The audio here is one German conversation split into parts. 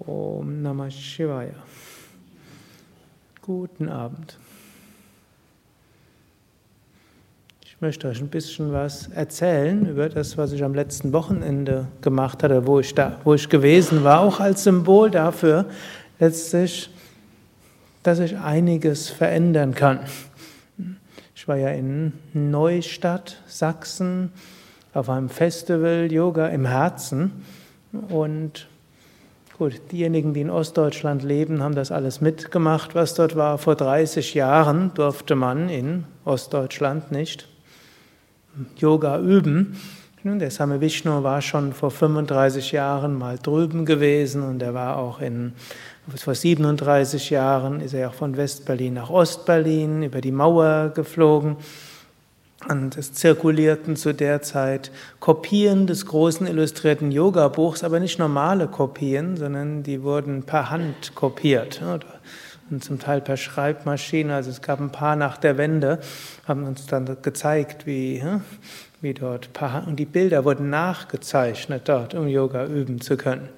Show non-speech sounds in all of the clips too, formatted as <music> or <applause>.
Om Namah Shivaya. Guten Abend. Ich möchte euch ein bisschen was erzählen über das, was ich am letzten Wochenende gemacht hatte, wo ich, da, wo ich gewesen war, auch als Symbol dafür, letztlich, dass ich einiges verändern kann. Ich war ja in Neustadt, Sachsen, auf einem Festival Yoga im Herzen und Gut, diejenigen, die in Ostdeutschland leben, haben das alles mitgemacht, was dort war. Vor 30 Jahren durfte man in Ostdeutschland nicht Yoga üben. Der Same Vishnu war schon vor 35 Jahren mal drüben gewesen und er war auch in, vor 37 Jahren ist er auch von Westberlin nach Ostberlin über die Mauer geflogen. Und es zirkulierten zu der Zeit Kopien des großen illustrierten Yoga-Buchs, aber nicht normale Kopien, sondern die wurden per Hand kopiert. Und zum Teil per Schreibmaschine. Also es gab ein paar nach der Wende, haben uns dann gezeigt, wie, wie dort und die Bilder wurden nachgezeichnet dort, um Yoga üben zu können.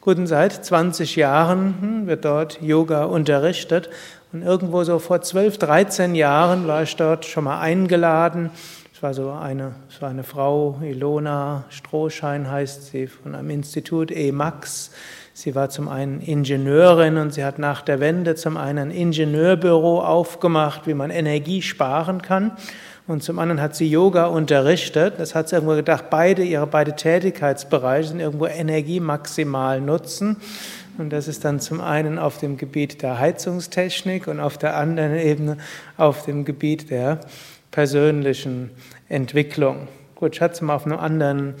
Gut, und seit 20 Jahren hm, wird dort Yoga unterrichtet und irgendwo so vor 12, 13 Jahren war ich dort schon mal eingeladen. Es war so eine, so eine Frau, Ilona Strohschein heißt sie, von einem Institut EMAX. Sie war zum einen Ingenieurin und sie hat nach der Wende zum einen ein Ingenieurbüro aufgemacht, wie man Energie sparen kann. Und zum anderen hat sie Yoga unterrichtet. Das hat sie irgendwo gedacht, beide, ihre beide Tätigkeitsbereiche sind irgendwo Energie maximal nutzen. Und das ist dann zum einen auf dem Gebiet der Heizungstechnik und auf der anderen Ebene auf dem Gebiet der persönlichen Entwicklung. Gut, ich hatte sie mal auf einem anderen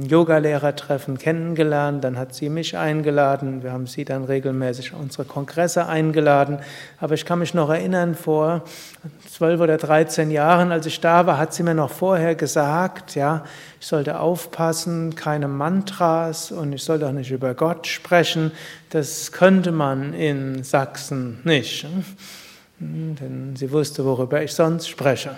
Yogalehrertreffen kennengelernt, dann hat sie mich eingeladen, wir haben sie dann regelmäßig unsere Kongresse eingeladen, aber ich kann mich noch erinnern, vor zwölf oder dreizehn Jahren, als ich da war, hat sie mir noch vorher gesagt, ja, ich sollte aufpassen, keine Mantras und ich sollte auch nicht über Gott sprechen, das könnte man in Sachsen nicht, denn sie wusste, worüber ich sonst spreche.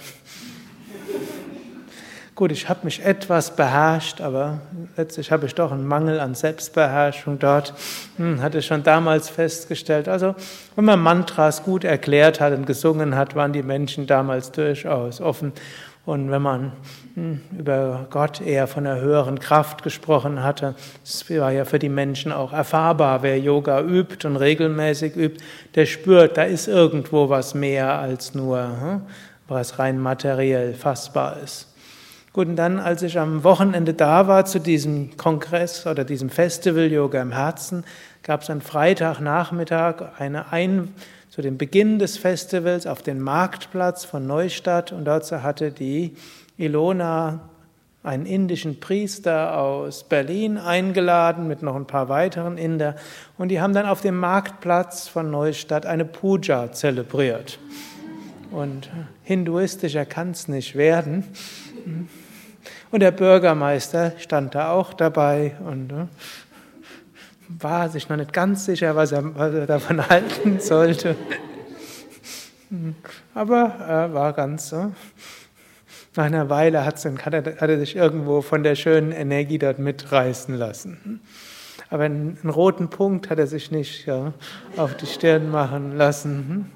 Gut, ich habe mich etwas beherrscht, aber letztlich habe ich doch einen Mangel an Selbstbeherrschung dort. Hm, hatte ich schon damals festgestellt. Also, wenn man Mantras gut erklärt hat und gesungen hat, waren die Menschen damals durchaus offen. Und wenn man hm, über Gott eher von einer höheren Kraft gesprochen hatte, es war ja für die Menschen auch erfahrbar, wer Yoga übt und regelmäßig übt, der spürt, da ist irgendwo was mehr als nur, hm, was rein materiell fassbar ist. Gut, und dann, als ich am Wochenende da war zu diesem Kongress oder diesem Festival Yoga im Herzen, gab es am Freitagnachmittag eine Ein zu dem Beginn des Festivals auf den Marktplatz von Neustadt und dort hatte die Ilona einen indischen Priester aus Berlin eingeladen mit noch ein paar weiteren Inder und die haben dann auf dem Marktplatz von Neustadt eine Puja zelebriert. Und hinduistischer kann es nicht werden. Und der Bürgermeister stand da auch dabei und ne, war sich noch nicht ganz sicher, was er, was er davon <laughs> halten sollte. Aber er war ganz so. Nach einer Weile hat, er, sich irgendwo von der schönen Energie dort mitreißen lassen. Aber einen, einen roten Punkt hat er sich nicht ja, auf die Stirn machen lassen.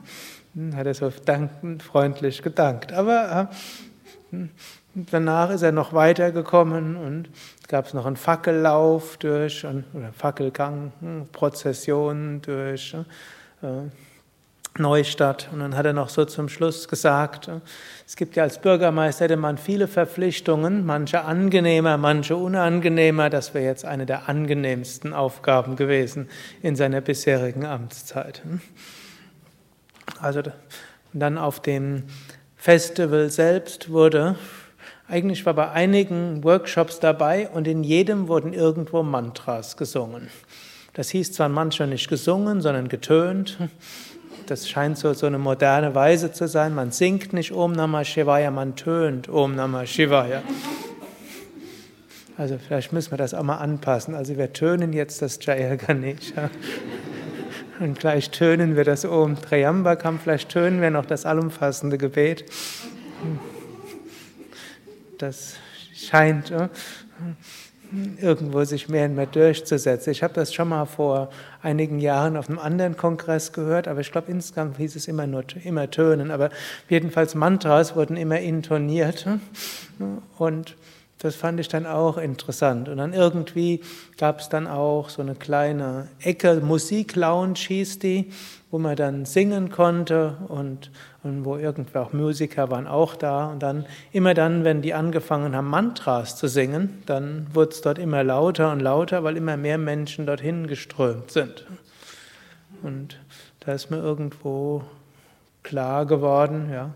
Hat er so dankend, freundlich gedankt. Aber äh, danach ist er noch weitergekommen und gab es noch einen Fackellauf durch, oder Fackelgang, hm, Prozessionen durch äh, Neustadt. Und dann hat er noch so zum Schluss gesagt, äh, es gibt ja als Bürgermeister hätte man viele Verpflichtungen, manche angenehmer, manche unangenehmer. Das wäre jetzt eine der angenehmsten Aufgaben gewesen in seiner bisherigen Amtszeit. Hm. Also dann auf dem Festival selbst wurde eigentlich war bei einigen Workshops dabei und in jedem wurden irgendwo Mantras gesungen. Das hieß zwar manchmal nicht gesungen, sondern getönt. Das scheint so, so eine moderne Weise zu sein. Man singt nicht Om Namah Shivaya, man tönt Om Namah Shivaya. Also vielleicht müssen wir das auch mal anpassen. Also wir tönen jetzt das Jaya Ganesha. Und gleich tönen wir das Om Triambakam, vielleicht tönen wir noch das allumfassende Gebet das scheint. irgendwo sich mehr und mehr durchzusetzen. Ich habe das schon mal vor einigen Jahren auf einem anderen Kongress gehört, aber ich glaube, insgesamt hieß es immer nur immer Tönen. Aber jedenfalls Mantras wurden immer intoniert und das fand ich dann auch interessant. Und dann irgendwie gab es dann auch so eine kleine Ecke, Musiklounge hieß die, wo man dann singen konnte und, und wo irgendwer auch Musiker waren auch da. Und dann, immer dann, wenn die angefangen haben, Mantras zu singen, dann wurde es dort immer lauter und lauter, weil immer mehr Menschen dorthin geströmt sind. Und da ist mir irgendwo klar geworden, ja,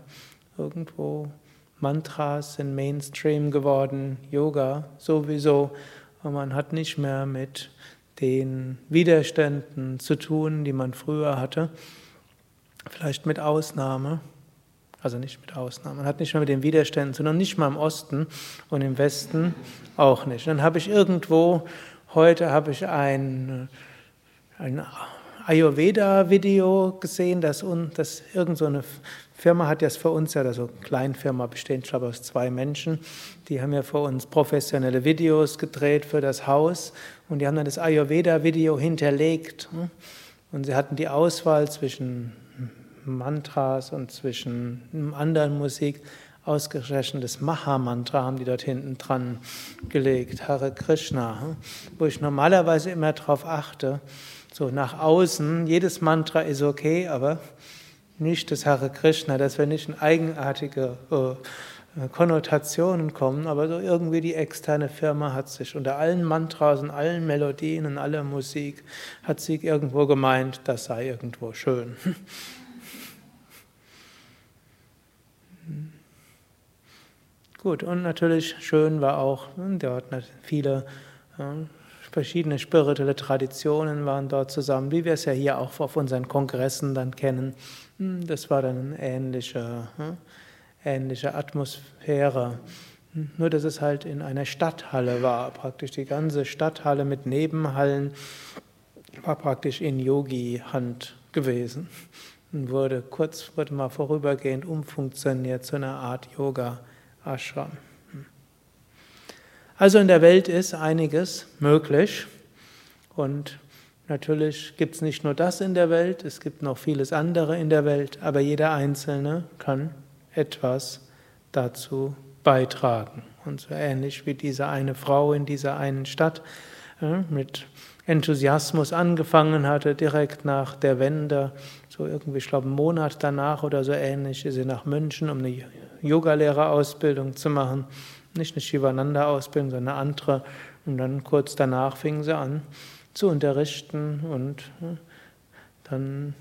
irgendwo Mantras sind Mainstream geworden, Yoga sowieso. Und man hat nicht mehr mit den Widerständen zu tun, die man früher hatte. Vielleicht mit Ausnahme, also nicht mit Ausnahme, man hat nicht mehr mit den Widerständen zu tun, nicht mal im Osten und im Westen auch nicht. Dann habe ich irgendwo, heute habe ich ein, ein Ayurveda-Video gesehen, dass, dass irgend so eine Firma hat das für uns ja, also Kleinfirma besteht, ich glaube, aus zwei Menschen, die haben ja für uns professionelle Videos gedreht für das Haus und die haben dann das Ayurveda-Video hinterlegt. Und sie hatten die Auswahl zwischen Mantras und zwischen anderen Musik. Ausgerechnet das Maha-Mantra haben die dort hinten dran gelegt, Hare Krishna, wo ich normalerweise immer darauf achte, so nach außen, jedes Mantra ist okay, aber nicht das Hare Krishna, dass wir nicht in eigenartige äh, Konnotationen kommen, aber so irgendwie die externe Firma hat sich unter allen Mantras und allen Melodien und aller Musik hat sie irgendwo gemeint, das sei irgendwo schön. <laughs> Gut, und natürlich schön war auch, hm, dort viele verschiedene spirituelle Traditionen waren dort zusammen, wie wir es ja hier auch auf unseren Kongressen dann kennen. Hm, das war dann eine ähnliche, hm, ähnliche Atmosphäre. Hm, nur, dass es halt in einer Stadthalle war, praktisch die ganze Stadthalle mit Nebenhallen war praktisch in Yogi-Hand gewesen und wurde kurz, wurde mal vorübergehend umfunktioniert zu einer Art Yoga-Ashram. Also in der Welt ist einiges möglich und natürlich gibt es nicht nur das in der Welt, es gibt noch vieles andere in der Welt, aber jeder Einzelne kann etwas dazu beitragen. Und so ähnlich wie diese eine Frau in dieser einen Stadt äh, mit Enthusiasmus angefangen hatte, direkt nach der Wende, so irgendwie, ich glaube, einen Monat danach oder so ähnlich, ist sie nach München, um eine Yogalehrerausbildung zu machen nicht eine Shivananda-Ausbildung, sondern eine andere. Und dann kurz danach fing sie an zu unterrichten und dann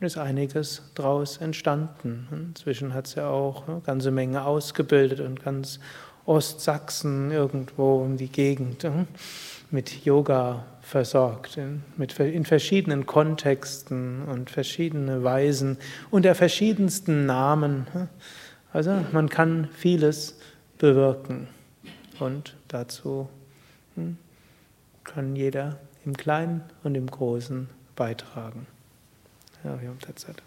ist einiges daraus entstanden. Inzwischen hat sie auch eine ganze Menge ausgebildet und ganz Ostsachsen irgendwo in die Gegend mit Yoga versorgt, in, verschiedenen Kontexten und verschiedene Weisen unter verschiedensten Namen. Also man kann vieles bewirken. Und dazu hm, kann jeder im Kleinen und im Großen beitragen. Ja, wir haben Zeit.